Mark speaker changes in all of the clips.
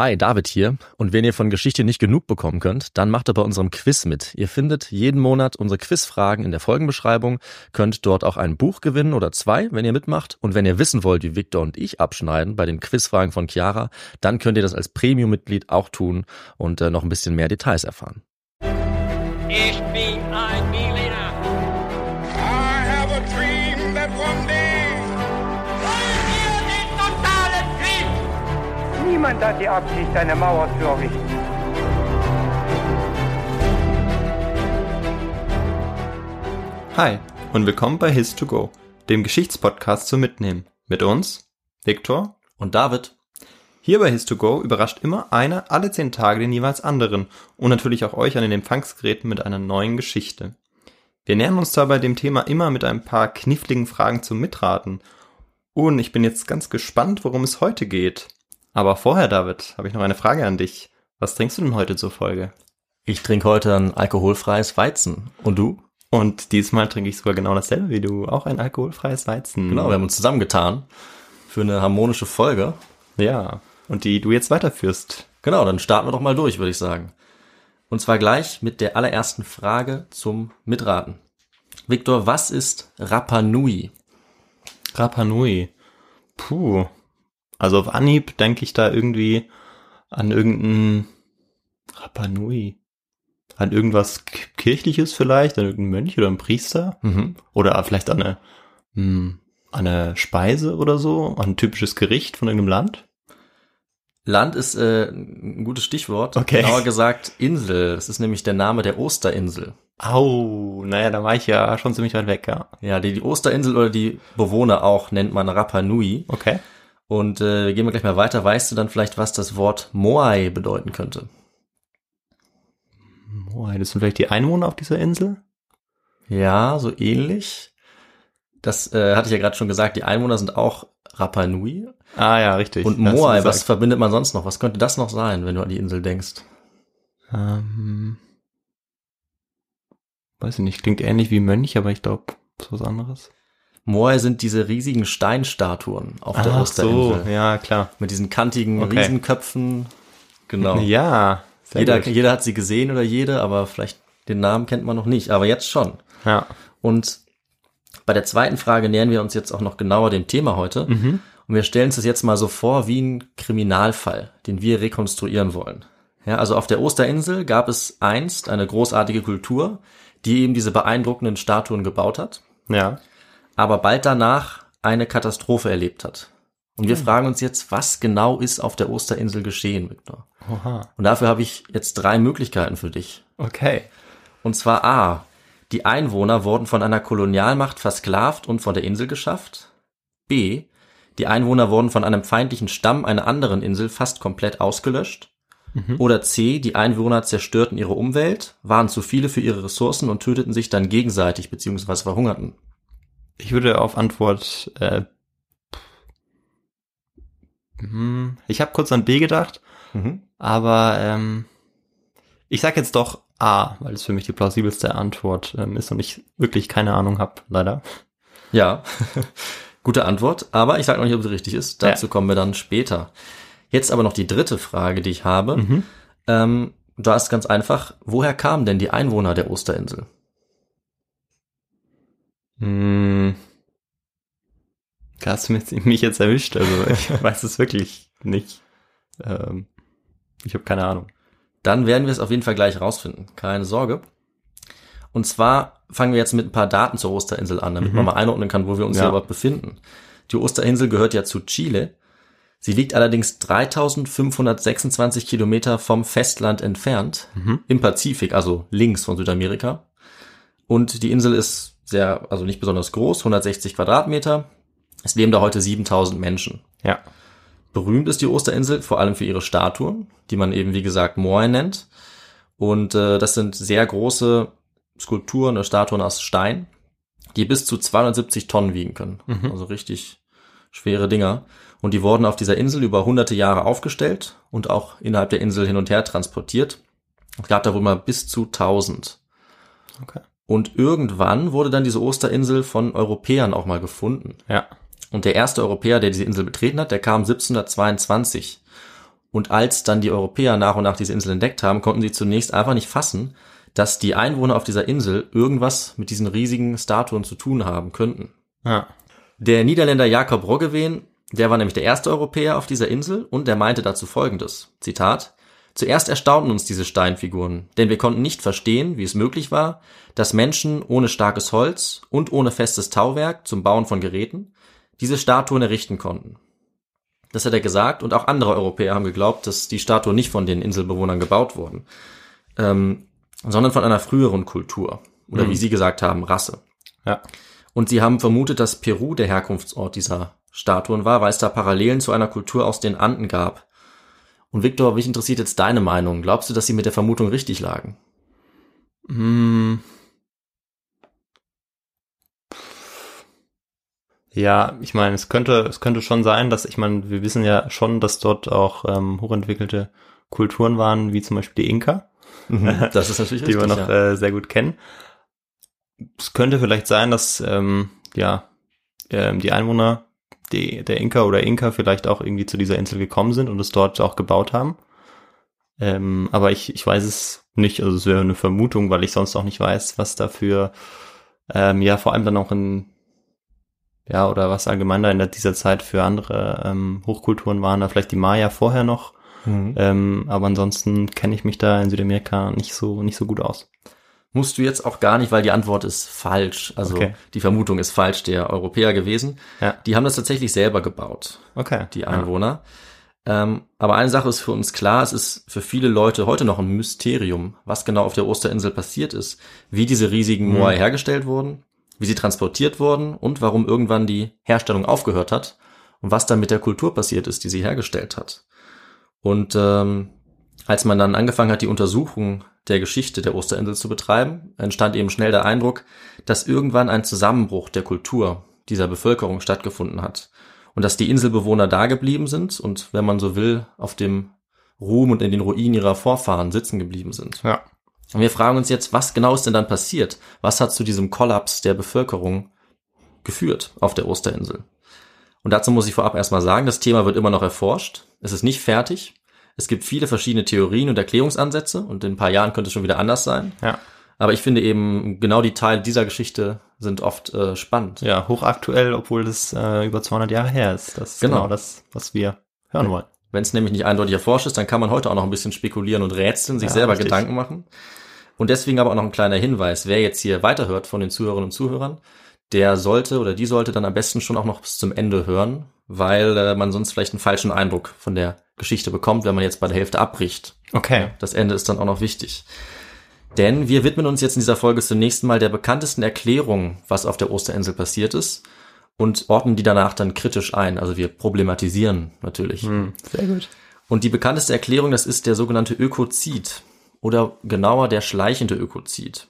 Speaker 1: Hi, David hier. Und wenn ihr von Geschichte nicht genug bekommen könnt, dann macht ihr bei unserem Quiz mit. Ihr findet jeden Monat unsere Quizfragen in der Folgenbeschreibung, könnt dort auch ein Buch gewinnen oder zwei, wenn ihr mitmacht. Und wenn ihr wissen wollt, wie Victor und ich abschneiden bei den Quizfragen von Chiara, dann könnt ihr das als Premium-Mitglied auch tun und äh, noch ein bisschen mehr Details erfahren.
Speaker 2: Ich bin ein
Speaker 3: Niemand hat die Absicht, eine Mauer zu errichten.
Speaker 4: Hi und willkommen bei His2Go, dem Geschichtspodcast zum Mitnehmen. Mit uns, Viktor.
Speaker 1: Und David,
Speaker 4: Hier bei His2Go überrascht immer einer alle zehn Tage den jeweils anderen und natürlich auch euch an den Empfangsgeräten mit einer neuen Geschichte. Wir nähern uns dabei dem Thema immer mit ein paar kniffligen Fragen zum Mitraten. Und ich bin jetzt ganz gespannt, worum es heute geht. Aber vorher, David, habe ich noch eine Frage an dich. Was trinkst du denn heute zur Folge?
Speaker 1: ich trinke heute ein alkoholfreies Weizen. Und du?
Speaker 4: Und diesmal trinke ich sogar genau dasselbe wie du, auch ein alkoholfreies Weizen.
Speaker 1: Genau, wir haben uns zusammengetan für eine harmonische Folge.
Speaker 4: Ja, und die du jetzt weiterführst.
Speaker 1: Genau, dann starten wir doch mal durch, würde ich sagen. Und zwar gleich mit der allerersten Frage zum Mitraten. Victor, was ist Rapa Nui?
Speaker 4: Rapa Nui. Puh. Also auf Anhieb denke ich da irgendwie an irgendein Rapa Nui. An irgendwas kirchliches vielleicht, an irgendeinen Mönch oder einen Priester.
Speaker 1: Mhm.
Speaker 4: Oder vielleicht an eine, hm, an eine Speise oder so, an ein typisches Gericht von irgendeinem Land.
Speaker 1: Land ist äh, ein gutes Stichwort.
Speaker 4: Okay.
Speaker 1: Genauer gesagt Insel. Das ist nämlich der Name der Osterinsel.
Speaker 4: Au, naja, da war ich ja schon ziemlich weit weg, ja.
Speaker 1: Ja, die, die Osterinsel oder die Bewohner auch nennt man Rapa Nui.
Speaker 4: Okay.
Speaker 1: Und äh, gehen wir gleich mal weiter. Weißt du dann vielleicht, was das Wort Moai bedeuten könnte?
Speaker 4: Moai, das sind vielleicht die Einwohner auf dieser Insel?
Speaker 1: Ja, so ähnlich. Das äh, hatte ich ja gerade schon gesagt. Die Einwohner sind auch Rapa Nui.
Speaker 4: Ah ja, richtig.
Speaker 1: Und Moai, was verbindet man sonst noch? Was könnte das noch sein, wenn du an die Insel denkst?
Speaker 4: Ähm, weiß ich nicht, klingt ähnlich wie Mönch, aber ich glaube, ist was anderes.
Speaker 1: Moai sind diese riesigen Steinstatuen auf der Osterinsel.
Speaker 4: ja, klar.
Speaker 1: Mit diesen kantigen
Speaker 4: Okay.
Speaker 1: Riesenköpfen. Genau.
Speaker 4: Ja, sehr
Speaker 1: jeder,
Speaker 4: gut.
Speaker 1: jeder hat sie gesehen oder jede, aber vielleicht den Namen kennt man noch nicht. Aber jetzt schon.
Speaker 4: Ja.
Speaker 1: Und bei der zweiten Frage nähern wir uns jetzt auch noch genauer dem Thema heute.
Speaker 4: Mhm.
Speaker 1: Und wir stellen uns das jetzt mal so vor wie ein Kriminalfall, den wir rekonstruieren wollen. Ja, also auf der Osterinsel gab es einst eine großartige Kultur, die eben diese beeindruckenden Statuen gebaut hat,
Speaker 4: Ja.
Speaker 1: Aber bald danach eine Katastrophe erlebt hat. Und wir fragen uns jetzt, was genau ist auf der Osterinsel geschehen, Victor?
Speaker 4: Oha.
Speaker 1: Und dafür habe ich jetzt drei Möglichkeiten für dich.
Speaker 4: Okay.
Speaker 1: Und zwar A. Die Einwohner wurden von einer Kolonialmacht versklavt und von der Insel geschafft. B. Die Einwohner wurden von einem feindlichen Stamm einer anderen Insel fast komplett ausgelöscht. Oder C. Die Einwohner zerstörten ihre Umwelt, waren zu viele für ihre Ressourcen und töteten sich dann gegenseitig bzw. verhungerten.
Speaker 4: Ich würde auf Antwort, äh, hm, ich habe kurz an B gedacht,
Speaker 1: Mhm.
Speaker 4: aber ähm, ich sag jetzt doch A, weil es für mich die plausibelste Antwort ähm, ist und ich wirklich keine Ahnung habe, leider.
Speaker 1: Ja, gute Antwort, aber ich sage noch nicht, ob sie richtig ist. Dazu
Speaker 4: Ja.
Speaker 1: kommen wir dann später. Jetzt aber noch die dritte Frage, die ich habe.
Speaker 4: Mhm.
Speaker 1: Ähm, da ist ganz einfach, woher kamen denn die Einwohner der Osterinsel?
Speaker 4: Hm. Da hast du mich- jetzt erwischt, also ich weiß es wirklich nicht. Ähm, ich habe keine Ahnung.
Speaker 1: Dann werden wir es auf jeden Fall gleich rausfinden. Keine Sorge. Und zwar fangen wir jetzt mit ein paar Daten zur Osterinsel an, damit man mal einordnen kann, wo wir uns
Speaker 4: Ja.
Speaker 1: hier überhaupt befinden. Die Osterinsel gehört ja zu Chile. Sie liegt allerdings 3526 Kilometer vom Festland entfernt, im Pazifik, also links von Südamerika. Und die Insel ist sehr, also nicht besonders groß, 160 Quadratmeter. Es leben da heute 7000 Menschen.
Speaker 4: Ja.
Speaker 1: Berühmt ist die Osterinsel vor allem für ihre Statuen, die man eben wie gesagt Moai nennt. Und äh, das sind sehr große Skulpturen oder Statuen aus Stein, die bis zu 270 Tonnen wiegen können. Also richtig schwere Dinger. Und die wurden auf dieser Insel über hunderte Jahre aufgestellt und auch innerhalb der Insel hin und her transportiert. Es gab da wohl mal bis zu 1000.
Speaker 4: Okay.
Speaker 1: Und irgendwann wurde dann diese Osterinsel von Europäern auch mal gefunden.
Speaker 4: Ja.
Speaker 1: Und der erste Europäer, der diese Insel betreten hat, der kam 1722. Und als dann die Europäer nach und nach diese Insel entdeckt haben, konnten sie zunächst einfach nicht fassen, dass die Einwohner auf dieser Insel irgendwas mit diesen riesigen Statuen zu tun haben könnten.
Speaker 4: Ja.
Speaker 1: Der Niederländer Jakob Roggeveen, der war nämlich der erste Europäer auf dieser Insel und der meinte dazu folgendes, Zitat, Zuerst erstaunten uns diese Steinfiguren, denn wir konnten nicht verstehen, wie es möglich war, dass Menschen ohne starkes Holz und ohne festes Tauwerk zum Bauen von Geräten diese Statuen errichten konnten. Das hat er gesagt und auch andere Europäer haben geglaubt, dass die Statuen nicht von den Inselbewohnern gebaut wurden, ähm, sondern von einer früheren Kultur oder wie sie gesagt haben, Rasse.
Speaker 4: Ja.
Speaker 1: Und sie haben vermutet, dass Peru der Herkunftsort dieser Statuen war, weil es da Parallelen zu einer Kultur aus den Anden gab. Und Victor, mich interessiert jetzt deine Meinung. Glaubst du, dass sie mit der Vermutung richtig lagen?
Speaker 4: Hm. Ja, ich meine, es könnte, es könnte schon sein, dass, ich meine, wir wissen ja schon, dass dort auch ähm, hochentwickelte Kulturen waren, wie zum Beispiel die Inka,
Speaker 1: Das ist natürlich
Speaker 4: die wir
Speaker 1: richtig.
Speaker 4: noch
Speaker 1: ja.
Speaker 4: äh, sehr gut kennen. Es könnte vielleicht sein, dass ähm, ja ähm, die Einwohner die, der Inka oder Inka vielleicht auch irgendwie zu dieser Insel gekommen sind und es dort auch gebaut haben. Ähm, aber ich, ich weiß es nicht, also es wäre eine Vermutung, weil ich sonst auch nicht weiß, was dafür, ähm, ja, vor allem dann auch in, ja, oder was allgemein da in dieser Zeit für andere ähm, Hochkulturen waren, da vielleicht die Maya vorher noch.
Speaker 1: Mhm.
Speaker 4: Ähm, aber ansonsten kenne ich mich da in Südamerika nicht so, nicht so gut aus.
Speaker 1: Musst du jetzt auch gar nicht, weil die Antwort ist falsch. Also
Speaker 4: Okay.
Speaker 1: die Vermutung ist falsch der Europäer gewesen.
Speaker 4: Ja.
Speaker 1: Die haben das tatsächlich selber gebaut.
Speaker 4: Okay.
Speaker 1: die Einwohner. Ähm, aber eine Sache ist für uns klar, es ist für viele Leute heute noch ein Mysterium, was genau auf der Osterinsel passiert ist, wie diese riesigen Moai hergestellt wurden, wie sie transportiert wurden und warum irgendwann die Herstellung aufgehört hat und was dann mit der Kultur passiert ist, die sie hergestellt hat. Und ähm, als man dann angefangen hat, die Untersuchung der Geschichte der Osterinsel zu betreiben, entstand eben schnell der Eindruck, dass irgendwann ein Zusammenbruch der Kultur dieser Bevölkerung stattgefunden hat und dass die Inselbewohner da geblieben sind und, wenn man so will, auf dem Ruhm und in den Ruinen ihrer Vorfahren sitzen geblieben sind.
Speaker 4: Ja.
Speaker 1: Und wir fragen uns jetzt, was genau ist denn dann passiert? Was hat zu diesem Kollaps der Bevölkerung geführt auf der Osterinsel? Und dazu muss ich vorab erstmal sagen, das Thema wird immer noch erforscht. Es ist nicht fertig. Es gibt viele verschiedene Theorien und Erklärungsansätze und in ein paar Jahren könnte es schon wieder anders sein.
Speaker 4: Ja.
Speaker 1: Aber ich finde eben, genau die Teile dieser Geschichte sind oft äh, spannend.
Speaker 4: Ja, hochaktuell, obwohl das äh, über 200 Jahre her ist. Das ist
Speaker 1: Genau.
Speaker 4: genau, das, was wir hören wollen.
Speaker 1: Wenn es nämlich nicht eindeutig erforscht ist, dann kann man heute auch noch ein bisschen spekulieren und rätseln, sich
Speaker 4: Ja,
Speaker 1: selber
Speaker 4: richtig.
Speaker 1: Gedanken machen. Und deswegen aber auch noch ein kleiner Hinweis. Wer jetzt hier weiterhört von den Zuhörerinnen und Zuhörern, der sollte oder die sollte dann am besten schon auch noch bis zum Ende hören, weil äh, man sonst vielleicht einen falschen Eindruck von der Geschichte bekommt, wenn man jetzt bei der Hälfte abbricht.
Speaker 4: Okay.
Speaker 1: Das Ende ist dann auch noch wichtig. Denn wir widmen uns jetzt in dieser Folge zunächst mal der bekanntesten Erklärung, was auf der Osterinsel passiert ist und ordnen die danach dann kritisch ein. Also wir problematisieren natürlich.
Speaker 4: Hm, sehr gut.
Speaker 1: Und die bekannteste Erklärung, das ist der sogenannte Ökozid oder genauer der schleichende Ökozid.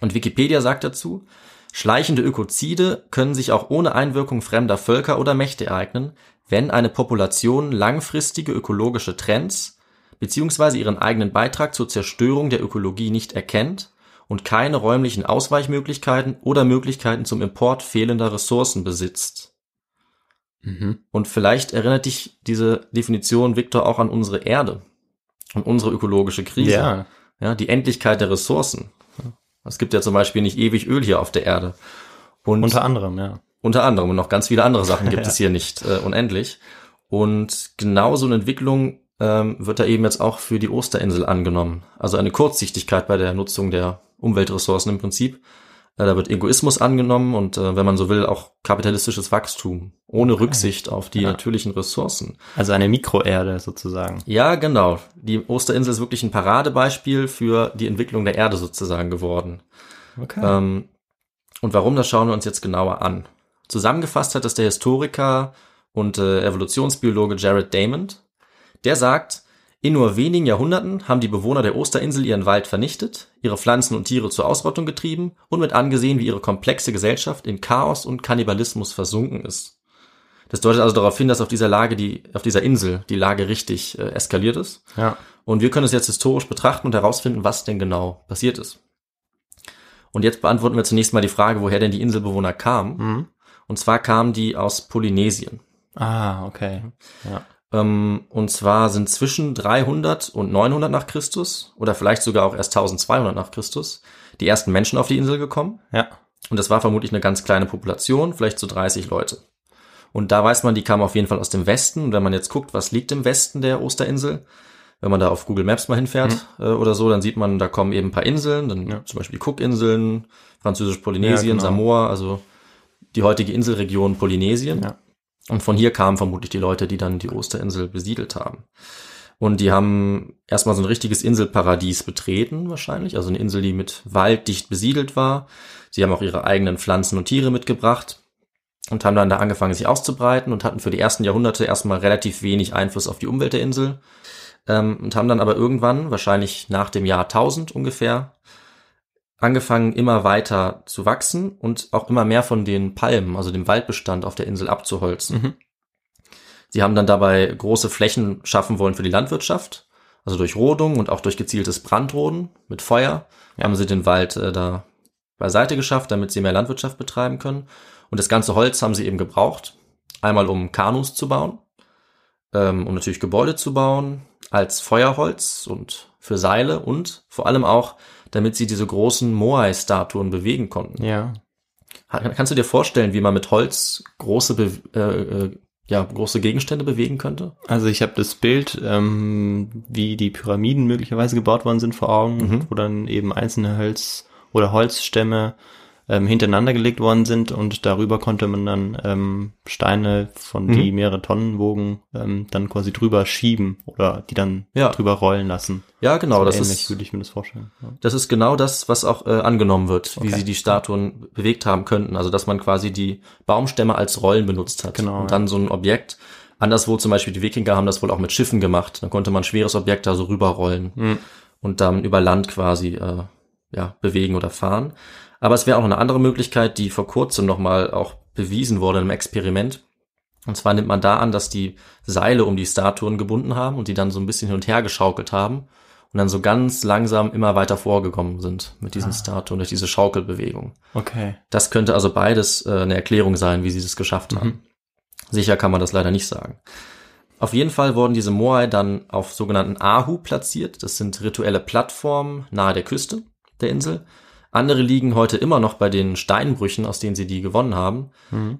Speaker 1: Und Wikipedia sagt dazu, schleichende Ökozide können sich auch ohne Einwirkung fremder Völker oder Mächte ereignen, wenn eine Population langfristige ökologische Trends beziehungsweise ihren eigenen Beitrag zur Zerstörung der Ökologie nicht erkennt und keine räumlichen Ausweichmöglichkeiten oder Möglichkeiten zum Import fehlender Ressourcen besitzt.
Speaker 4: Mhm.
Speaker 1: Und vielleicht erinnert dich diese Definition, Victor, auch an unsere Erde und unsere ökologische Krise.
Speaker 4: Ja.
Speaker 1: Ja, die Endlichkeit der Ressourcen. Es gibt ja zum Beispiel nicht ewig Öl hier auf der Erde. Und
Speaker 4: Unter anderem, ja.
Speaker 1: unter anderem und noch ganz viele andere Sachen gibt es hier nicht äh, unendlich. Und genau so eine Entwicklung ähm, wird da eben jetzt auch für die Osterinsel angenommen. Also eine Kurzsichtigkeit bei der Nutzung der Umweltressourcen im Prinzip. Da wird Egoismus angenommen und äh, wenn man so will, auch kapitalistisches Wachstum ohne Rücksicht auf die
Speaker 4: Ja.
Speaker 1: natürlichen Ressourcen.
Speaker 4: Also eine Mikroerde sozusagen.
Speaker 1: Ja, genau. Die Osterinsel ist wirklich ein Paradebeispiel für die Entwicklung der Erde sozusagen geworden.
Speaker 4: Okay.
Speaker 1: Ähm, und warum, das schauen wir uns jetzt genauer an. Zusammengefasst hat es der Historiker und äh, Evolutionsbiologe Jared Damond. Der sagt, in nur wenigen Jahrhunderten haben die Bewohner der Osterinsel ihren Wald vernichtet, ihre Pflanzen und Tiere zur Ausrottung getrieben und mit angesehen, wie ihre komplexe Gesellschaft in Chaos und Kannibalismus versunken ist. Das deutet also darauf hin, dass auf dieser Lage, die, auf dieser Insel, die Lage richtig äh, eskaliert ist.
Speaker 4: ja.
Speaker 1: Und wir können es jetzt historisch betrachten und herausfinden, was denn genau passiert ist. Und jetzt beantworten wir zunächst mal die Frage, woher denn die Inselbewohner kamen.
Speaker 4: Mhm.
Speaker 1: Und zwar kamen die aus Polynesien.
Speaker 4: Ah, okay. Ja.
Speaker 1: Ähm, und zwar sind zwischen 300 und 900 nach Christus oder vielleicht sogar auch erst 1200 nach Christus die ersten Menschen auf die Insel gekommen.
Speaker 4: Ja.
Speaker 1: Und das war vermutlich eine ganz kleine Population, vielleicht so 30 Leute. Und da weiß man, die kamen auf jeden Fall aus dem Westen. Und wenn man jetzt guckt, was liegt im Westen der Osterinsel, wenn man da auf Google Maps mal hinfährt äh, oder so, dann sieht man, da kommen eben ein paar Inseln, dann
Speaker 4: Ja.
Speaker 1: zum Beispiel Cookinseln, Französisch-Polynesien,
Speaker 4: Ja, genau.
Speaker 1: Samoa, also die heutige Inselregion Polynesien.
Speaker 4: Ja.
Speaker 1: Und von hier kamen vermutlich die Leute, die dann die Osterinsel besiedelt haben. Und die haben erstmal so ein richtiges Inselparadies betreten, wahrscheinlich. Also eine Insel, die mit Wald dicht besiedelt war. Sie haben auch ihre eigenen Pflanzen und Tiere mitgebracht und haben dann da angefangen, sich auszubreiten und hatten für die ersten Jahrhunderte erstmal relativ wenig Einfluss auf die Umwelt der Insel. Ähm, und haben dann aber irgendwann, wahrscheinlich nach dem Jahr 1000 ungefähr, angefangen, immer weiter zu wachsen und auch immer mehr von den Palmen, also dem Waldbestand auf der Insel abzuholzen.
Speaker 4: Mhm.
Speaker 1: Sie haben dann dabei große Flächen schaffen wollen für die Landwirtschaft, also durch Rodung und auch durch gezieltes Brandroden mit Feuer haben sie den Wald äh, da beiseite geschafft, damit sie mehr Landwirtschaft betreiben können. Und das ganze Holz haben sie eben gebraucht, einmal um Kanus zu bauen, ähm, um natürlich Gebäude zu bauen, als Feuerholz und für Seile und vor allem auch, damit sie diese großen Moai-Statuen bewegen konnten.
Speaker 4: Ja.
Speaker 1: Kannst du dir vorstellen, wie man mit Holz große, Be äh, äh, ja, große Gegenstände bewegen könnte?
Speaker 4: Also ich habe das Bild, ähm, wie die Pyramiden möglicherweise gebaut worden sind vor Augen,
Speaker 1: Mhm.
Speaker 4: wo dann eben einzelne Holz oder Holzstämme ähm, hintereinander gelegt worden sind und darüber konnte man dann ähm, Steine, von die
Speaker 1: Mhm.
Speaker 4: mehrere Tonnen wogen, ähm, dann quasi drüber schieben oder die dann
Speaker 1: Ja.
Speaker 4: drüber rollen lassen.
Speaker 1: Ja, genau, das
Speaker 4: ähnlich
Speaker 1: ist,
Speaker 4: würde ich mir das vorstellen. Ja.
Speaker 1: das ist genau das, was auch äh, angenommen wird, wie
Speaker 4: Okay.
Speaker 1: sie die Statuen bewegt haben könnten. Also, dass man quasi die Baumstämme als Rollen benutzt hat.
Speaker 4: Genau,
Speaker 1: Und dann so ein Objekt, anderswo zum Beispiel die Wikinger haben das wohl auch mit Schiffen gemacht. Dann konnte man ein schweres Objekt da so rüberrollen
Speaker 4: Mhm.
Speaker 1: und dann über Land quasi, äh, ja, bewegen oder fahren. Aber es wäre auch eine andere Möglichkeit, die vor kurzem nochmal auch bewiesen wurde im Experiment. Und zwar nimmt man da an, dass die Seile um die Statuen gebunden haben und die dann so ein bisschen hin und her geschaukelt haben und dann so ganz langsam immer weiter vorgekommen sind mit diesen Statuen durch diese Schaukelbewegung.
Speaker 4: Okay.
Speaker 1: Das könnte also beides äh, eine Erklärung sein, wie sie das geschafft haben. Sicher kann man das leider nicht sagen. Auf jeden Fall wurden diese Moai dann auf sogenannten Ahu platziert. Das sind rituelle Plattformen nahe der Küste der Insel. Andere liegen heute immer noch bei den Steinbrüchen, aus denen sie die gewonnen haben.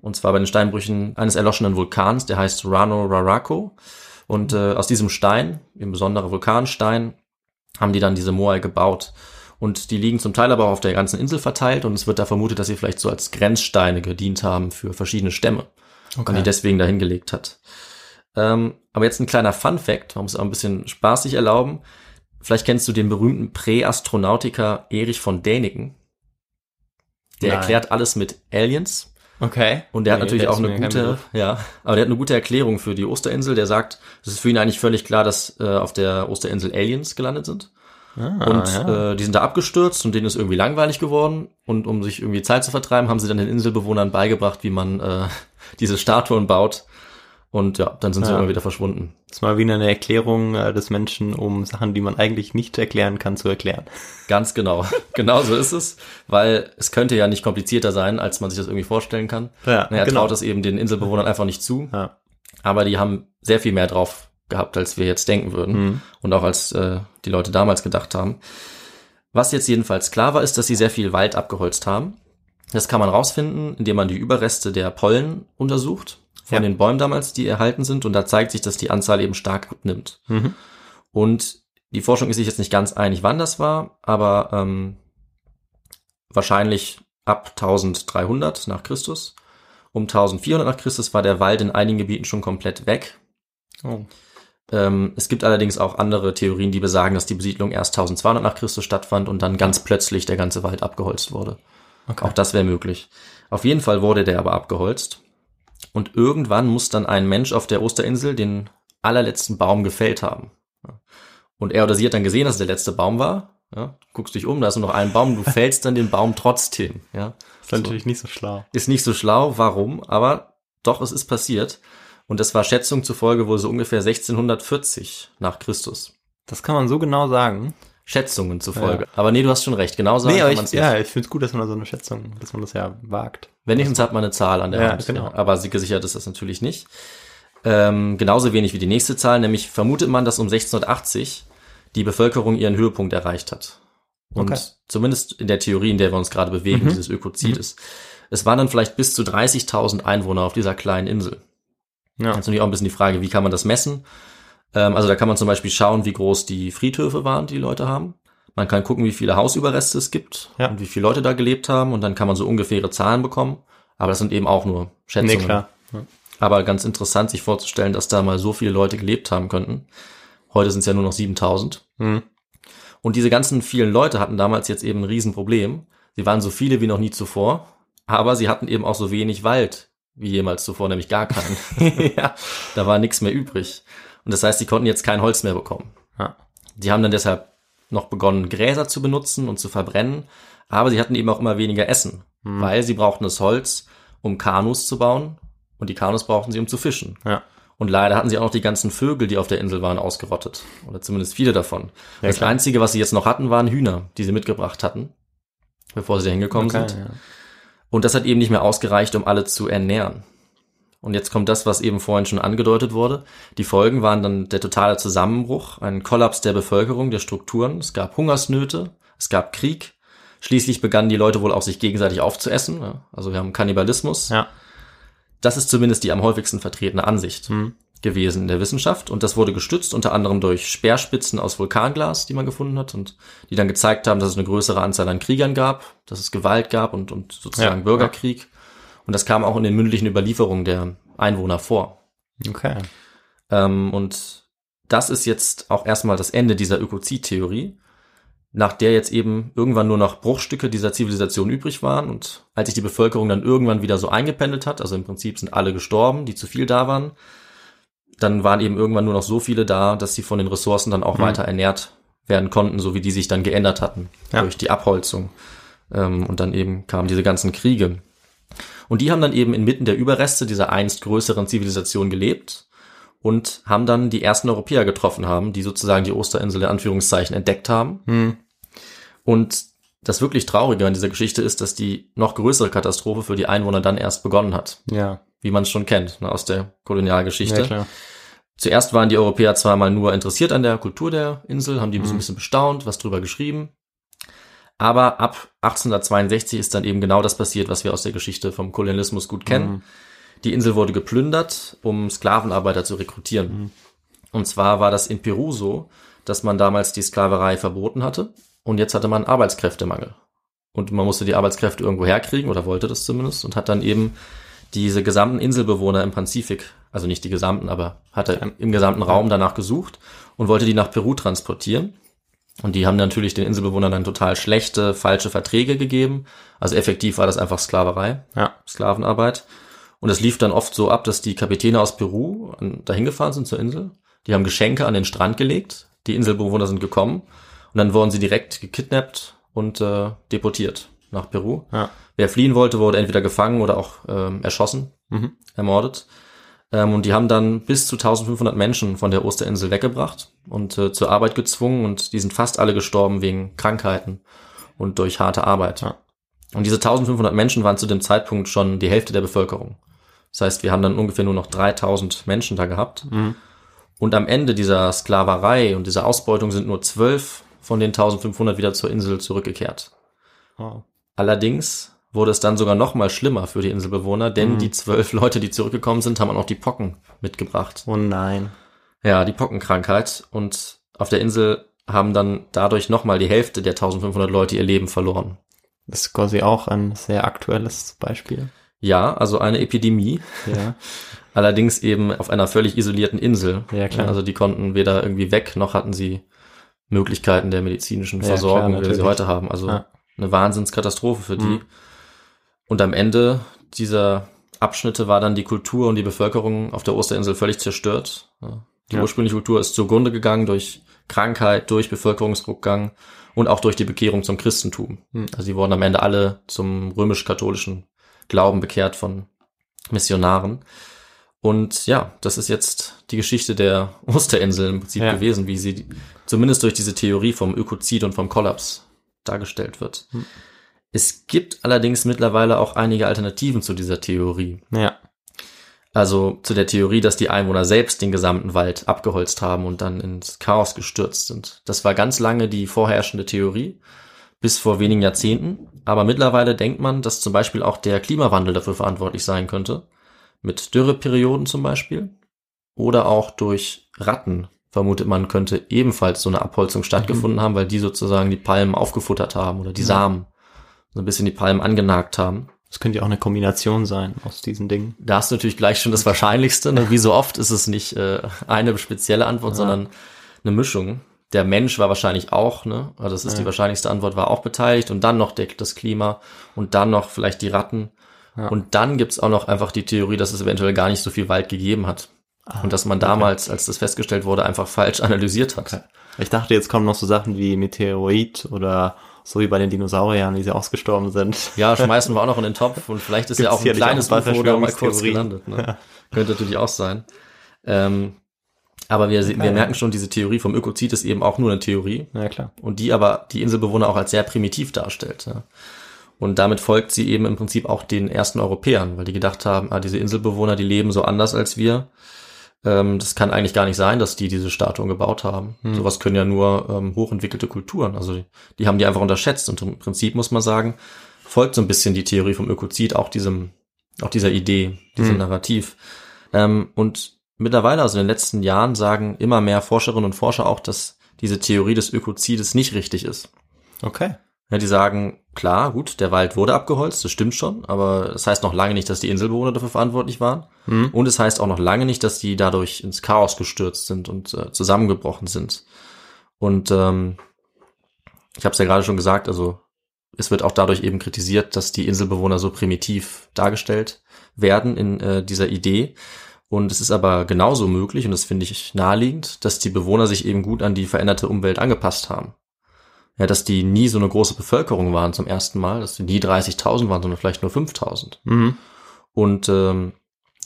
Speaker 1: Und zwar bei den Steinbrüchen eines erloschenen Vulkans, der heißt Rano Raraku. Und äh, aus diesem Stein, im besonderen Vulkanstein, haben die dann diese Moai gebaut. Und die liegen zum Teil aber auch auf der ganzen Insel verteilt und es wird da vermutet, dass sie vielleicht so als Grenzsteine gedient haben für verschiedene Stämme und die deswegen dahin gelegt hat. Ähm, aber jetzt ein kleiner Fun Fact, man muss auch ein bisschen spaßig erlauben. Vielleicht kennst du den berühmten Präastronautiker Erich von Däniken. Der
Speaker 4: Nein.
Speaker 1: erklärt alles mit Aliens.
Speaker 4: Okay.
Speaker 1: Und der hat
Speaker 4: Nee,
Speaker 1: natürlich auch eine gute, ja, aber der hat eine gute Erklärung für die Osterinsel. Der sagt, es ist für ihn eigentlich völlig klar, dass äh, auf der Osterinsel Aliens gelandet sind.
Speaker 4: Ah,
Speaker 1: Und
Speaker 4: ja.
Speaker 1: äh, die sind da abgestürzt und denen ist irgendwie langweilig geworden. Und um sich irgendwie Zeit zu vertreiben, haben sie dann den Inselbewohnern beigebracht, wie man äh, diese Statuen baut. Und ja, dann sind sie
Speaker 4: Ja.
Speaker 1: immer wieder verschwunden.
Speaker 4: Das ist mal wieder eine Erklärung äh, des Menschen, um Sachen, die man eigentlich nicht erklären kann, zu erklären.
Speaker 1: Ganz genau. genau so ist es. Weil es könnte ja nicht komplizierter sein, als man sich das irgendwie vorstellen kann.
Speaker 4: Ja,
Speaker 1: er
Speaker 4: genau.
Speaker 1: traut es eben den Inselbewohnern einfach nicht zu.
Speaker 4: Ja.
Speaker 1: Aber die haben sehr viel mehr drauf gehabt, als wir jetzt denken würden.
Speaker 4: Mhm.
Speaker 1: Und auch als äh, die Leute damals gedacht haben. Was jetzt jedenfalls klar war, ist, dass sie sehr viel Wald abgeholzt haben. Das kann man rausfinden, indem man die Überreste der Pollen untersucht von
Speaker 4: Ja.
Speaker 1: den Bäumen damals, die erhalten sind. Und da zeigt sich, dass die Anzahl eben stark abnimmt.
Speaker 4: Mhm.
Speaker 1: Und die Forschung ist sich jetzt nicht ganz einig, wann das war, aber ähm, wahrscheinlich ab 1300 nach Christus. Um 1400 nach Christus war der Wald in einigen Gebieten schon komplett weg.
Speaker 4: Oh.
Speaker 1: Ähm, es gibt allerdings auch andere Theorien, die besagen, dass die Besiedlung erst 1200 nach Christus stattfand und dann ganz plötzlich der ganze Wald abgeholzt wurde.
Speaker 4: Okay.
Speaker 1: Auch das wäre möglich. Auf jeden Fall wurde der aber abgeholzt. Und irgendwann muss dann ein Mensch auf der Osterinsel den allerletzten Baum gefällt haben. Und er oder sie hat dann gesehen, dass es der letzte Baum war. Ja, du guckst dich um, da ist nur noch ein Baum, du fällst dann den Baum trotzdem. Ja,
Speaker 4: ist natürlich nicht so schlau.
Speaker 1: ist nicht so schlau, warum, aber doch, es ist passiert. Und das war Schätzung zufolge wohl so ungefähr 1640 nach Christus.
Speaker 4: Das kann man so genau sagen.
Speaker 1: Schätzungen zufolge.
Speaker 4: Ja.
Speaker 1: Aber nee, du hast schon recht. Genau sagen
Speaker 4: nee,
Speaker 1: kann
Speaker 4: ich,
Speaker 1: man es
Speaker 4: ja, ich finde es gut, dass man da so eine Schätzung, dass man das ja wagt.
Speaker 1: Wenigstens hat man eine Zahl an der
Speaker 4: Ja,
Speaker 1: Hand.
Speaker 4: genau.
Speaker 1: Ja. Aber sie- gesichert ist das natürlich nicht. Ähm, genauso wenig wie die nächste Zahl, nämlich vermutet man, dass um 1680 die Bevölkerung ihren Höhepunkt erreicht hat. Und
Speaker 4: Okay.
Speaker 1: zumindest in der Theorie, in der wir uns gerade bewegen, dieses Ökozides. Es waren dann vielleicht bis zu 30.000 Einwohner auf dieser kleinen Insel.
Speaker 4: Ja.
Speaker 1: Jetzt natürlich auch ein bisschen die Frage, wie kann man das messen? Ähm, also da kann man zum Beispiel schauen, wie groß die Friedhöfe waren, die die Leute haben. Man kann gucken, wie viele Hausüberreste es gibt
Speaker 4: Ja.
Speaker 1: und wie viele Leute da gelebt haben und dann kann man so ungefähre Zahlen bekommen. Aber das sind eben auch nur
Speaker 4: Nee,
Speaker 1: Schätzungen.
Speaker 4: klar. Ja.
Speaker 1: Aber ganz interessant, sich vorzustellen, dass da mal so viele Leute gelebt haben könnten. Heute sind es ja nur noch 7000.
Speaker 4: Mhm.
Speaker 1: Und diese ganzen vielen Leute hatten damals jetzt eben ein Riesenproblem. Sie waren so viele wie noch nie zuvor, aber sie hatten eben auch so wenig Wald wie jemals zuvor, nämlich gar keinen.
Speaker 4: ja.
Speaker 1: Da war nichts mehr übrig. Und das heißt, sie konnten jetzt kein Holz mehr bekommen.
Speaker 4: Ja.
Speaker 1: Die haben dann deshalb noch begonnen, Gräser zu benutzen und zu verbrennen, aber sie hatten eben auch immer weniger Essen, weil sie brauchten das Holz, um Kanus zu bauen und die Kanus brauchten sie, um zu fischen.
Speaker 4: Ja.
Speaker 1: Und leider hatten sie auch noch die ganzen Vögel, die auf der Insel waren, ausgerottet. Oder zumindest viele davon.
Speaker 4: Ja,
Speaker 1: das
Speaker 4: klar.
Speaker 1: Einzige, was sie jetzt noch hatten, waren Hühner, die sie mitgebracht hatten, bevor sie da hingekommen
Speaker 4: Okay,
Speaker 1: sind.
Speaker 4: ja.
Speaker 1: Und das hat eben nicht mehr ausgereicht, um alle zu ernähren. Und jetzt kommt das, was eben vorhin schon angedeutet wurde. Die Folgen waren dann der totale Zusammenbruch, ein Kollaps der Bevölkerung, der Strukturen. Es gab Hungersnöte, es gab Krieg. Schließlich begannen die Leute wohl auch sich gegenseitig aufzuessen. ja. Also wir haben Kannibalismus.
Speaker 4: Ja.
Speaker 1: Das ist zumindest die am häufigsten vertretene Ansicht
Speaker 4: Mhm.
Speaker 1: gewesen in der Wissenschaft. Und das wurde gestützt unter anderem durch Speerspitzen aus Vulkanglas, die man gefunden hat und die dann gezeigt haben, dass es eine größere Anzahl an Kriegern gab, dass es Gewalt gab und, und sozusagen
Speaker 4: Ja,
Speaker 1: Bürgerkrieg. Und das kam auch in den mündlichen Überlieferungen der Einwohner vor.
Speaker 4: Okay.
Speaker 1: Ähm, und das ist jetzt auch erstmal das Ende dieser Ökozid-Theorie, nach der jetzt eben irgendwann nur noch Bruchstücke dieser Zivilisation übrig waren. Und als sich die Bevölkerung dann irgendwann wieder so eingependelt hat, also im Prinzip sind alle gestorben, die zu viel da waren, dann waren eben irgendwann nur noch so viele da, dass sie von den Ressourcen dann auch weiter ernährt werden konnten, so wie die sich dann geändert hatten
Speaker 4: Ja.
Speaker 1: durch die Abholzung. Ähm, und dann eben kamen diese ganzen Kriege. Und die haben dann eben inmitten der Überreste dieser einst größeren Zivilisation gelebt und haben dann die ersten Europäer getroffen haben, die sozusagen die Osterinsel in Anführungszeichen entdeckt haben.
Speaker 4: Hm.
Speaker 1: Und das wirklich Traurige an dieser Geschichte ist, dass die noch größere Katastrophe für die Einwohner dann erst begonnen hat,
Speaker 4: Ja.
Speaker 1: wie man es schon kennt ne, aus der Kolonialgeschichte.
Speaker 4: Ja, klar.
Speaker 1: Zuerst waren die Europäer zwar mal nur interessiert an der Kultur der Insel, haben die so ein bisschen bestaunt, was drüber geschrieben. Aber ab 1862 ist dann eben genau das passiert, was wir aus der Geschichte vom Kolonialismus gut kennen. Die Insel wurde geplündert, um Sklavenarbeiter zu rekrutieren. Und zwar war das in Peru so, dass man damals die Sklaverei verboten hatte und jetzt hatte man Arbeitskräftemangel. Und man musste die Arbeitskräfte irgendwo herkriegen oder wollte das zumindest und hat dann eben diese gesamten Inselbewohner im Pazifik, also nicht die gesamten, aber hatte im, im gesamten Raum danach gesucht und wollte die nach Peru transportieren. Und die haben natürlich den Inselbewohnern dann total schlechte, falsche Verträge gegeben. Also effektiv war das einfach Sklaverei,
Speaker 4: Ja.
Speaker 1: Sklavenarbeit. Und es lief dann oft so ab, dass die Kapitäne aus Peru dahin gefahren sind zur Insel. Die haben Geschenke an den Strand gelegt. Die Inselbewohner sind gekommen. Und dann wurden sie direkt gekidnappt und äh, deportiert nach Peru.
Speaker 4: Ja.
Speaker 1: Wer fliehen wollte, wurde entweder gefangen oder auch ähm, erschossen,
Speaker 4: Mhm.
Speaker 1: ermordet. Ähm, und die haben dann bis zu 1500 Menschen von der Osterinsel weggebracht und äh, zur Arbeit gezwungen und die sind fast alle gestorben wegen Krankheiten und durch harte Arbeit.
Speaker 4: Ja.
Speaker 1: Und diese 1500 Menschen waren zu dem Zeitpunkt schon die Hälfte der Bevölkerung. Das heißt, wir haben dann ungefähr nur noch 3000 Menschen da gehabt.
Speaker 4: Mhm.
Speaker 1: Und am Ende dieser Sklaverei und dieser Ausbeutung sind nur zwölf von den 1500 wieder zur Insel zurückgekehrt.
Speaker 4: Wow.
Speaker 1: Allerdings wurde es dann sogar noch mal schlimmer für die Inselbewohner, denn
Speaker 4: Mhm.
Speaker 1: die zwölf Leute, die zurückgekommen sind, haben auch noch die Pocken mitgebracht.
Speaker 4: Oh nein.
Speaker 1: Ja, die Pockenkrankheit. Und auf der Insel haben dann dadurch noch mal die Hälfte der 1500 Leute ihr Leben verloren.
Speaker 4: Das ist quasi auch ein sehr aktuelles Beispiel.
Speaker 1: Ja, also eine Epidemie,
Speaker 4: Ja.
Speaker 1: allerdings eben auf einer völlig isolierten Insel.
Speaker 4: Ja, klar.
Speaker 1: Also die konnten weder irgendwie weg, noch hatten sie Möglichkeiten der medizinischen
Speaker 4: Ja,
Speaker 1: Versorgung,
Speaker 4: klar,
Speaker 1: wie wir sie heute haben. Also
Speaker 4: Ja.
Speaker 1: eine Wahnsinnskatastrophe für die.
Speaker 4: Mhm.
Speaker 1: Und am Ende dieser Abschnitte war dann die Kultur und die Bevölkerung auf der Osterinsel völlig zerstört. Die
Speaker 4: Ja.
Speaker 1: ursprüngliche Kultur ist zugrunde gegangen durch Krankheit, durch Bevölkerungsrückgang und auch durch die Bekehrung zum Christentum.
Speaker 4: Mhm.
Speaker 1: Also sie wurden am Ende alle zum römisch-katholischen Glauben bekehrt von Missionaren. Und ja, das ist jetzt die Geschichte der Osterinsel im Prinzip
Speaker 4: Ja.
Speaker 1: gewesen, wie sie zumindest durch diese Theorie vom Ökozid und vom Kollaps dargestellt wird.
Speaker 4: Hm.
Speaker 1: Es gibt allerdings mittlerweile auch einige Alternativen zu dieser Theorie.
Speaker 4: Ja.
Speaker 1: Also zu der Theorie, dass die Einwohner selbst den gesamten Wald abgeholzt haben und dann ins Chaos gestürzt sind. Das war ganz lange die vorherrschende Theorie, bis vor wenigen Jahrzehnten. Aber mittlerweile denkt man, dass zum Beispiel auch der Klimawandel dafür verantwortlich sein könnte. Mit Dürreperioden zum Beispiel. Oder auch durch Ratten, vermutet man, könnte ebenfalls so eine Abholzung stattgefunden haben, weil die sozusagen die Palmen aufgefuttert haben oder die Samen so ein bisschen die Palmen angenagt haben.
Speaker 4: Das könnte ja auch eine Kombination sein aus diesen Dingen.
Speaker 1: Da ist natürlich gleich schon das Wahrscheinlichste. Ne? Wie so oft ist es nicht äh, eine spezielle Antwort, sondern eine Mischung. Der Mensch war wahrscheinlich auch, ne? Also das ist die wahrscheinlichste Antwort, war auch beteiligt und dann noch der, das Klima und dann noch vielleicht die Ratten. Und dann gibt's auch noch einfach die Theorie, dass es eventuell gar nicht so viel Wald gegeben hat. und dass man damals, als das festgestellt wurde, einfach falsch analysiert hat.
Speaker 4: Ich dachte, jetzt kommen noch so Sachen wie Meteorit oder so wie bei den Dinosauriern, die sie ausgestorben sind.
Speaker 1: Ja, schmeißen wir auch noch in den Topf und vielleicht ist ja auch ein kleines
Speaker 4: auch
Speaker 1: UFO da mal kurz gelandet. Ne? Könnte natürlich auch sein. Ähm, aber wir, wir merken schon, diese Theorie vom Ökozid ist eben auch nur eine Theorie
Speaker 4: Ja, klar.
Speaker 1: und die aber die Inselbewohner auch als sehr primitiv darstellt. Ja. Und damit folgt sie eben im Prinzip auch den ersten Europäern, weil die gedacht haben, ah, diese Inselbewohner, die leben so anders als wir. Ähm, das kann eigentlich gar nicht sein, dass die diese Statuen gebaut haben. Sowas können ja nur ähm, hochentwickelte Kulturen. Also die, die haben die einfach unterschätzt. Und im Prinzip muss man sagen, folgt so ein bisschen die Theorie vom Ökozid auch diesem, auch dieser Idee, diesem Narrativ. Ähm, und mittlerweile, also in den letzten Jahren, sagen immer mehr Forscherinnen und Forscher auch, dass diese Theorie des Ökozides nicht richtig ist.
Speaker 4: Okay.
Speaker 1: Ja, die sagen, klar, gut, der Wald wurde abgeholzt, das stimmt schon, aber das heißt noch lange nicht, dass die Inselbewohner dafür verantwortlich waren. Und es heißt auch noch lange nicht, dass die dadurch ins Chaos gestürzt sind und äh, zusammengebrochen sind. Und ähm, ich habe es ja gerade schon gesagt, also es wird auch dadurch eben kritisiert, dass die Inselbewohner so primitiv dargestellt werden in äh, dieser Idee. Und es ist aber genauso möglich, und das finde ich naheliegend, dass die Bewohner sich eben gut an die veränderte Umwelt angepasst haben. Ja, dass die nie so eine große Bevölkerung waren zum ersten Mal, dass die nie 30.000 waren, sondern vielleicht nur 5.000.
Speaker 4: Mhm.
Speaker 1: Und ähm,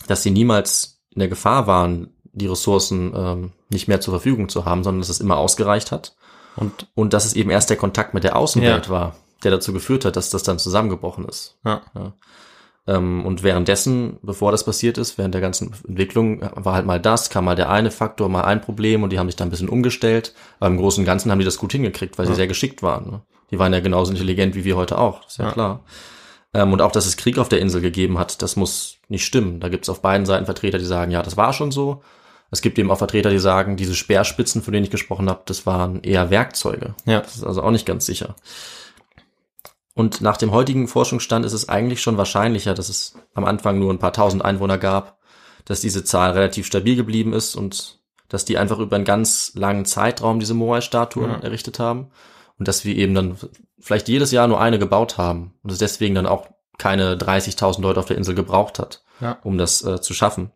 Speaker 1: dass sie niemals in der Gefahr waren, die Ressourcen ähm, nicht mehr zur Verfügung zu haben, sondern dass es immer ausgereicht hat.
Speaker 4: Und
Speaker 1: Und dass es eben erst der Kontakt mit der Außenwelt
Speaker 4: Ja.
Speaker 1: war, der dazu geführt hat, dass das dann zusammengebrochen ist.
Speaker 4: ja.
Speaker 1: Ähm, und währenddessen, bevor das passiert ist, während der ganzen Entwicklung, war halt mal das, kam mal der eine Faktor, mal ein Problem und die haben sich da ein bisschen umgestellt. Aber im Großen und Ganzen haben die das gut hingekriegt, weil sie sehr geschickt waren. Ne? Die waren ja genauso intelligent wie wir heute auch, ist ja,
Speaker 4: Ja.
Speaker 1: klar. Ähm, und auch, dass es Krieg auf der Insel gegeben hat, das muss nicht stimmen. Da gibt es auf beiden Seiten Vertreter, die sagen, ja, das war schon so. Es gibt eben auch Vertreter, die sagen, diese Speerspitzen, von denen ich gesprochen habe, das waren eher Werkzeuge.
Speaker 4: Ja.
Speaker 1: Das ist also auch nicht ganz sicher. Und nach dem heutigen Forschungsstand ist es eigentlich schon wahrscheinlicher, dass es am Anfang nur ein paar tausend Einwohner gab, dass diese Zahl relativ stabil geblieben ist und dass die einfach über einen ganz langen Zeitraum diese Moai-Statuen
Speaker 4: Ja.
Speaker 1: errichtet haben und dass wir eben dann vielleicht jedes Jahr nur eine gebaut haben und es deswegen dann auch keine 30.000 Leute auf der Insel gebraucht hat,
Speaker 4: Ja.
Speaker 1: um das äh, zu schaffen.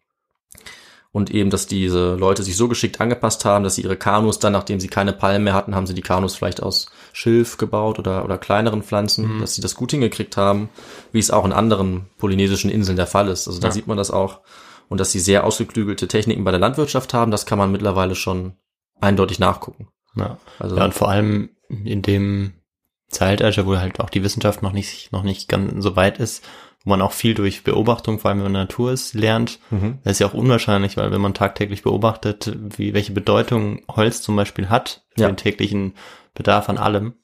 Speaker 1: Und eben, dass diese Leute sich so geschickt angepasst haben, dass sie ihre Kanus dann, nachdem sie keine Palmen mehr hatten, haben sie die Kanus vielleicht aus Schilf gebaut oder, oder kleineren Pflanzen, dass sie das gut hingekriegt haben, wie es auch in anderen polynesischen Inseln der Fall ist. Also da
Speaker 4: Ja.
Speaker 1: sieht man das auch. Und dass sie sehr ausgeklügelte Techniken bei der Landwirtschaft haben, das kann man mittlerweile schon eindeutig nachgucken.
Speaker 4: Ja.
Speaker 1: Also
Speaker 4: ja, und vor allem in dem Zeitalter, wo halt auch die Wissenschaft noch nicht, noch nicht ganz so weit ist, wo man auch viel durch Beobachtung, vor allem wenn man Natur ist, lernt.
Speaker 1: Mhm.
Speaker 4: Das ist ja auch unwahrscheinlich, weil wenn man tagtäglich beobachtet, wie, welche Bedeutung Holz zum Beispiel hat für
Speaker 1: Ja.
Speaker 4: den täglichen Bedarf an allem,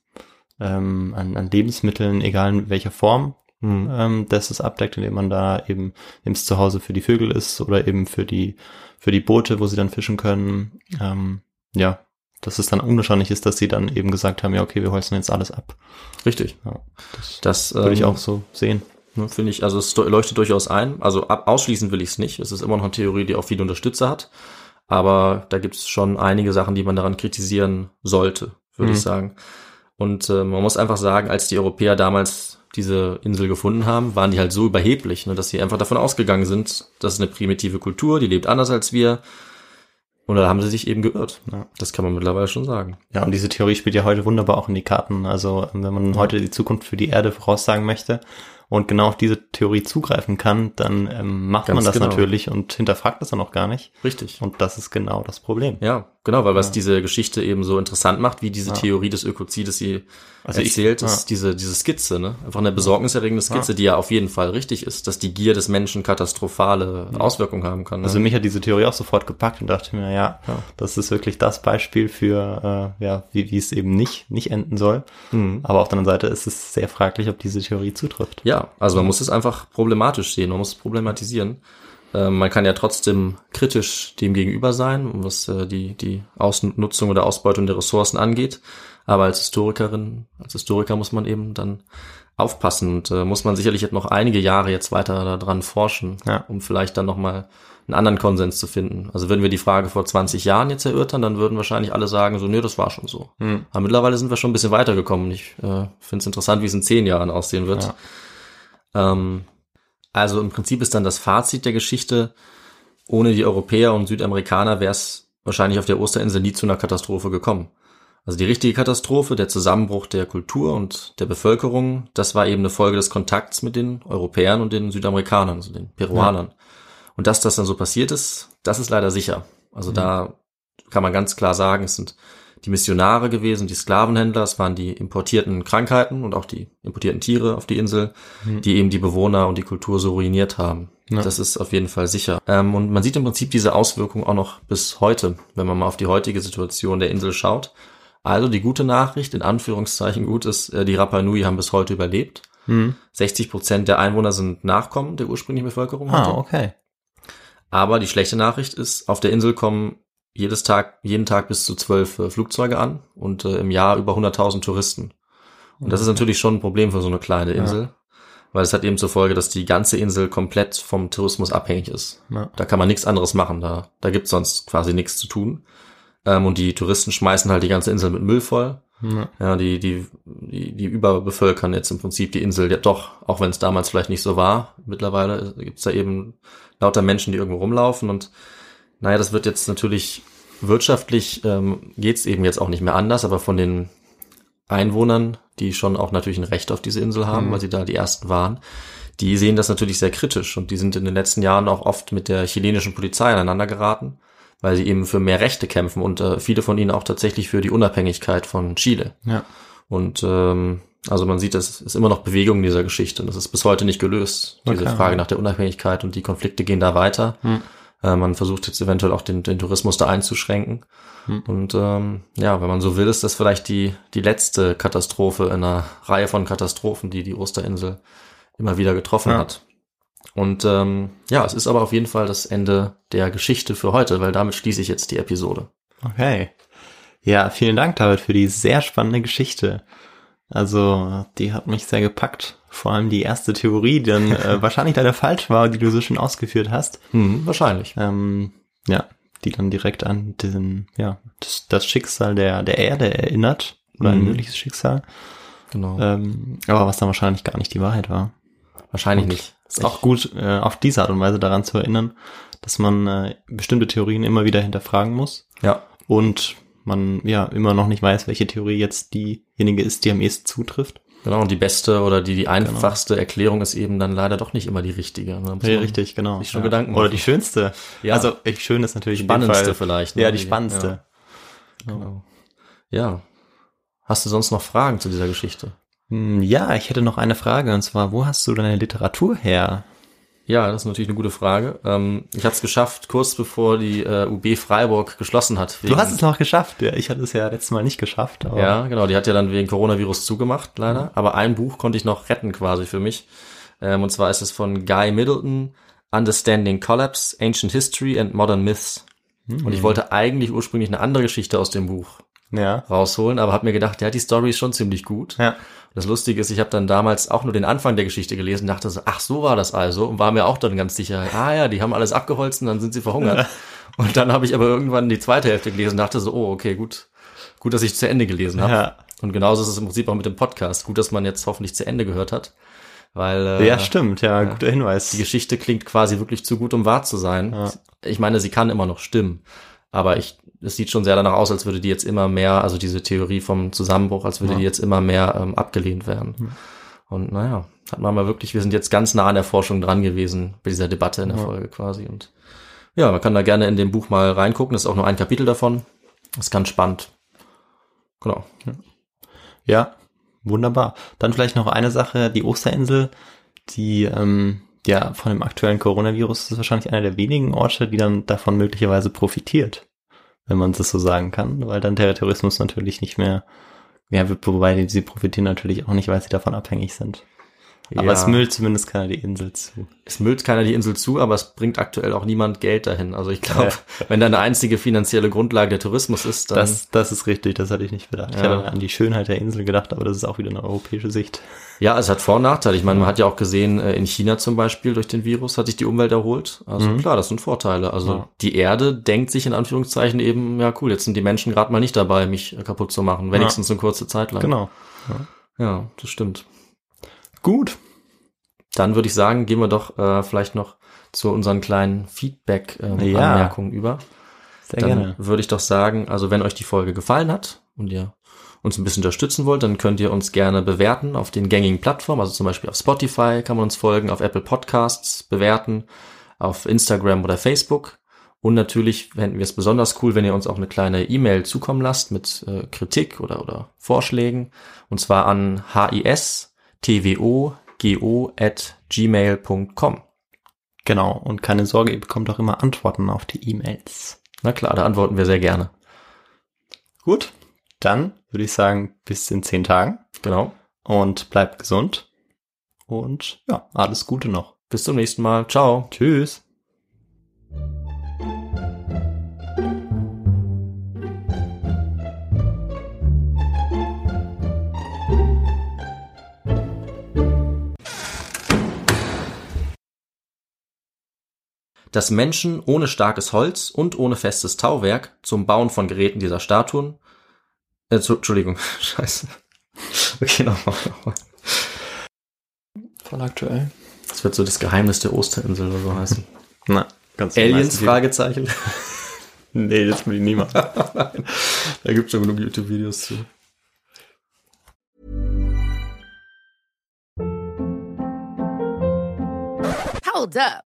Speaker 4: ähm, an, an Lebensmitteln, egal in welcher Form,
Speaker 1: Mhm.
Speaker 4: ähm, das es abdeckt, indem man da eben, eben es zu Hause für die Vögel ist oder eben für die, für die Boote, wo sie dann fischen können. Ähm, ja, dass es dann unwahrscheinlich ist, dass sie dann eben gesagt haben, ja, okay, wir holzen jetzt alles ab.
Speaker 1: richtig.
Speaker 4: Ja, das
Speaker 1: Das
Speaker 4: würde ich
Speaker 1: ähm,
Speaker 4: auch so sehen.
Speaker 1: Ne, Finde ich, also es leuchtet durchaus ein. Also ab, ausschließen will ich es nicht. Es ist immer noch eine Theorie, die auch viele Unterstützer hat. Aber da gibt es schon einige Sachen, die man daran kritisieren sollte, würde
Speaker 4: Mhm.
Speaker 1: ich sagen. Und äh, man muss einfach sagen, als die Europäer damals diese Insel gefunden haben, waren die halt so überheblich, ne, dass sie einfach davon ausgegangen sind, das ist eine primitive Kultur, die lebt anders als wir. Und da haben sie sich eben geirrt.
Speaker 4: Ja.
Speaker 1: Das kann man mittlerweile schon sagen.
Speaker 4: Ja, und diese Theorie spielt ja heute wunderbar auch in die Karten. Also, wenn man heute die Zukunft für die Erde voraussagen möchte und genau auf diese Theorie zugreifen kann, dann ähm, macht
Speaker 1: Ganz
Speaker 4: man das
Speaker 1: genau.
Speaker 4: natürlich und hinterfragt das dann auch gar nicht.
Speaker 1: Richtig.
Speaker 4: Und das ist genau das Problem.
Speaker 1: Ja, genau, weil was diese Geschichte eben so interessant macht, wie diese Theorie des Ökozides sie
Speaker 4: Also ich-
Speaker 1: erzählt,
Speaker 4: ja.
Speaker 1: ist diese, diese Skizze, ne? Einfach eine besorgniserregende Skizze, die ja auf jeden Fall richtig ist, dass die Gier des Menschen katastrophale Auswirkungen haben kann. Ne?
Speaker 4: Also mich hat diese Theorie auch sofort gepackt und dachte mir, ja, das ist wirklich das Beispiel für, äh, ja, wie, wie es eben nicht, nicht enden soll.
Speaker 1: Mhm.
Speaker 4: Aber auf der anderen Seite ist es sehr fraglich, ob diese Theorie zutrifft.
Speaker 1: Ja, also man muss es einfach problematisch sehen, man muss es problematisieren. Ähm, man kann ja trotzdem kritisch dem gegenüber sein, was äh, die, die Ausnutzung oder Ausbeutung der Ressourcen angeht. Aber als Historikerin, als Historiker muss man eben dann aufpassen und äh, muss man sicherlich jetzt noch einige Jahre jetzt weiter daran forschen,
Speaker 4: Ja.
Speaker 1: um vielleicht dann nochmal einen anderen Konsens zu finden. Also würden wir die Frage vor 20 Jahren jetzt erörtern, dann würden wahrscheinlich alle sagen, so, nö, das war schon so. Aber mittlerweile sind wir schon ein bisschen weitergekommen. Ich äh, finde es interessant, wie es in zehn Jahren aussehen wird. Ähm, also im Prinzip ist dann das Fazit der Geschichte, ohne die Europäer und Südamerikaner wäre es wahrscheinlich auf der Osterinsel nie zu einer Katastrophe gekommen. Also die richtige Katastrophe, der Zusammenbruch der Kultur und der Bevölkerung, das war eben eine Folge des Kontakts mit den Europäern und den Südamerikanern, also den Peruanern. Und dass das dann so passiert ist, das ist leider sicher. Also da kann man ganz klar sagen, es sind die Missionare gewesen, die Sklavenhändler, es waren die importierten Krankheiten und auch die importierten Tiere auf die Insel, die eben die Bewohner und die Kultur so ruiniert haben. Das ist auf jeden Fall sicher. Ähm, und man sieht im Prinzip diese Auswirkungen auch noch bis heute, wenn man mal auf die heutige Situation der Insel schaut. Also die gute Nachricht, in Anführungszeichen gut ist, äh, die Rapa Nui haben bis heute überlebt. 60 Prozent der Einwohner sind Nachkommen der ursprünglichen Bevölkerung. heute.
Speaker 4: Ah, okay.
Speaker 1: Aber die schlechte Nachricht ist, auf der Insel kommen jedes Tag, jeden Tag bis zu zwölf äh, Flugzeuge an und äh, im Jahr über 100.000 Touristen. Und das ist natürlich schon ein Problem für so eine kleine Insel, weil es hat eben zur Folge, dass die ganze Insel komplett vom Tourismus abhängig ist.
Speaker 4: Ja.
Speaker 1: Da kann man nichts anderes machen, da, da gibt's sonst quasi nichts zu tun. Ähm, und die Touristen schmeißen halt die ganze Insel mit Müll voll.
Speaker 4: Ja.
Speaker 1: Ja, die, die, die, die überbevölkern jetzt im Prinzip die Insel ja doch, auch wenn es damals vielleicht nicht so war. Mittlerweile gibt's da eben lauter Menschen, die irgendwo rumlaufen und naja, das wird jetzt natürlich wirtschaftlich ähm, geht's eben jetzt auch nicht mehr anders, aber von den Einwohnern, die schon auch natürlich ein Recht auf diese Insel haben, weil sie da die ersten waren, die sehen das natürlich sehr kritisch und die sind in den letzten Jahren auch oft mit der chilenischen Polizei aneinander geraten, weil sie eben für mehr Rechte kämpfen und äh, viele von ihnen auch tatsächlich für die Unabhängigkeit von Chile.
Speaker 4: Ja.
Speaker 1: Und ähm, also man sieht, es ist immer noch Bewegung in dieser Geschichte und das ist bis heute nicht gelöst. Diese
Speaker 4: Okay.
Speaker 1: Frage nach der Unabhängigkeit und die Konflikte gehen da weiter. Äh, man versucht jetzt eventuell auch den, den Tourismus da einzuschränken. Und ähm, ja, wenn man so will, ist das vielleicht die, die letzte Katastrophe in einer Reihe von Katastrophen, die die Osterinsel immer wieder getroffen
Speaker 4: Ja.
Speaker 1: hat. Und ähm, ja, es ist aber auf jeden Fall das Ende der Geschichte für heute, weil damit schließe ich jetzt die Episode.
Speaker 4: Okay. Ja, vielen Dank, David, für die sehr spannende Geschichte. Also, die hat mich sehr gepackt. Vor allem die erste Theorie, die dann äh, wahrscheinlich leider falsch war, die du so schön ausgeführt hast.
Speaker 1: Hm, wahrscheinlich.
Speaker 4: Ähm, ja, die dann direkt an diesen, ja, das, das Schicksal der, der Erde erinnert. Oder ein
Speaker 1: Mhm.
Speaker 4: mögliches Schicksal.
Speaker 1: Genau.
Speaker 4: Ähm, aber was dann wahrscheinlich gar nicht die Wahrheit war.
Speaker 1: wahrscheinlich nicht.
Speaker 4: Ist auch gut, äh, auf diese Art und Weise daran zu erinnern, dass man äh, bestimmte Theorien immer wieder hinterfragen muss.
Speaker 1: Ja.
Speaker 4: und man ja immer noch nicht weiß, welche Theorie jetzt diejenige ist, die am ehesten zutrifft.
Speaker 1: Genau, und die beste oder die, die einfachste Erklärung ist eben dann leider doch nicht immer die richtige. Muss man
Speaker 4: richtig, genau.
Speaker 1: sich schon
Speaker 4: ja.
Speaker 1: Gedanken
Speaker 4: Oder
Speaker 1: machen.
Speaker 4: die schönste.
Speaker 1: Ja.
Speaker 4: Also schön ist natürlich dem
Speaker 1: Spannendste vielleicht. ne?
Speaker 4: Ja, die spannendste.
Speaker 1: Genau. Ja. Hast du sonst noch Fragen zu dieser Geschichte?
Speaker 4: Hm, Ja, ich hätte noch eine Frage und zwar, wo hast du deine Literatur her?
Speaker 1: Ja, das ist natürlich eine gute Frage. Ähm, ich hatte es geschafft, kurz bevor die äh, UB Freiburg geschlossen hat.
Speaker 4: Du hast es noch geschafft. Ja, ich hatte es ja letztes Mal nicht geschafft.
Speaker 1: Ja, genau. Die hat ja dann wegen Coronavirus zugemacht, leider. Aber ein Buch konnte ich noch retten quasi für mich. Ähm, und zwar ist es von Guy Middleton, Understanding Collapse, Ancient History and Modern Myths. Und ich wollte eigentlich ursprünglich eine andere Geschichte aus dem Buch
Speaker 4: ja.
Speaker 1: rausholen, aber habe mir gedacht, ja, die Story ist schon ziemlich gut.
Speaker 4: Ja.
Speaker 1: Das Lustige ist, ich habe dann damals auch nur den Anfang der Geschichte gelesen, dachte so, ach, so war das also und war mir auch dann ganz sicher, ah ja, die haben alles abgeholzt und dann sind sie verhungert. und dann habe ich aber irgendwann die zweite Hälfte gelesen und dachte so, oh, okay, gut, gut, dass ich zu Ende gelesen habe.
Speaker 4: Ja.
Speaker 1: Und genauso ist es im Prinzip auch mit dem Podcast. Gut, dass man jetzt hoffentlich zu Ende gehört hat, weil äh,
Speaker 4: Ja, stimmt. Ja, guter Hinweis.
Speaker 1: die Geschichte klingt quasi wirklich zu gut, um wahr zu sein. Ich meine, sie kann immer noch stimmen, aber ich, es sieht schon sehr danach aus, als würde die jetzt immer mehr, also diese Theorie vom Zusammenbruch, als würde die jetzt immer mehr ähm, abgelehnt werden. Und naja, hat man mal wirklich, wir sind jetzt ganz nah an der Forschung dran gewesen, bei dieser Debatte in der
Speaker 4: Ja.
Speaker 1: Folge quasi. Und ja, man kann da gerne in dem Buch mal reingucken. Das ist auch nur ein Kapitel davon. Das ist ganz spannend. Genau.
Speaker 4: Ja, wunderbar. Dann vielleicht noch eine Sache, die Osterinsel, die ähm, ja von dem aktuellen Coronavirus ist wahrscheinlich einer der wenigen Orte, die dann davon möglicherweise profitiert, wenn man das so sagen kann, weil dann der Tourismus natürlich nicht mehr, ja, wobei sie profitieren natürlich auch nicht, weil sie davon abhängig sind. Aber
Speaker 1: Ja.
Speaker 4: es müllt zumindest keiner die Insel zu.
Speaker 1: Es müllt keiner die Insel zu, aber es bringt aktuell auch niemand Geld dahin. Also ich glaube, wenn deine einzige finanzielle Grundlage der Tourismus ist, dann
Speaker 4: Das, das ist richtig, das hatte ich nicht bedacht. Ich
Speaker 1: Ja.
Speaker 4: hatte an die Schönheit der Insel gedacht, aber das ist auch wieder eine europäische Sicht.
Speaker 1: Ja, es hat Vor- und Nachteile. Ich meine, man hat ja auch gesehen, äh, in China zum Beispiel durch den Virus hat sich die Umwelt erholt. Also klar, das sind Vorteile. Also
Speaker 4: Ja.
Speaker 1: die Erde denkt sich in Anführungszeichen eben, ja cool, jetzt sind die Menschen gerade mal nicht dabei, mich äh, kaputt zu machen, wenigstens eine kurze Zeit lang.
Speaker 4: Genau.
Speaker 1: Ja, das stimmt.
Speaker 4: Gut.
Speaker 1: Dann würde ich sagen, gehen wir doch äh, vielleicht noch zu unseren kleinen
Speaker 4: Ja.
Speaker 1: Feedback-Anmerkungen über.
Speaker 4: Sehr
Speaker 1: dann
Speaker 4: gerne.
Speaker 1: würde ich doch sagen, also wenn euch die Folge gefallen hat und ihr uns ein bisschen unterstützen wollt, dann könnt ihr uns gerne bewerten auf den gängigen Plattformen, also zum Beispiel auf Spotify kann man uns folgen, auf Apple Podcasts bewerten, auf Instagram oder Facebook. Und natürlich fänden wir es besonders cool, wenn ihr uns auch eine kleine E-Mail zukommen lasst mit äh, Kritik oder, oder Vorschlägen. Und zwar an histwo at gmail.com.
Speaker 4: Genau. Und keine Sorge, ihr bekommt auch immer Antworten auf die E-Mails.
Speaker 1: Na klar, da antworten wir sehr gerne.
Speaker 4: Gut. Dann würde ich sagen, bis in zehn Tagen
Speaker 1: Genau.
Speaker 4: und bleibt gesund. Und ja, alles Gute noch.
Speaker 1: Bis zum nächsten Mal. Ciao.
Speaker 4: Tschüss.
Speaker 1: dass Menschen ohne starkes Holz und ohne festes Tauwerk zum Bauen von Geräten dieser Statuen, äh, zu, Entschuldigung, scheiße. Okay, nochmal, nochmal.
Speaker 4: Voll aktuell.
Speaker 1: Das wird so das Geheimnis der Osterinsel oder so heißen.
Speaker 4: Na, ganz
Speaker 1: Aliens, Fragezeichen.
Speaker 4: Nee, das will ich niemand.
Speaker 1: da gibt's schon genug YouTube-Videos zu.
Speaker 5: Hold up.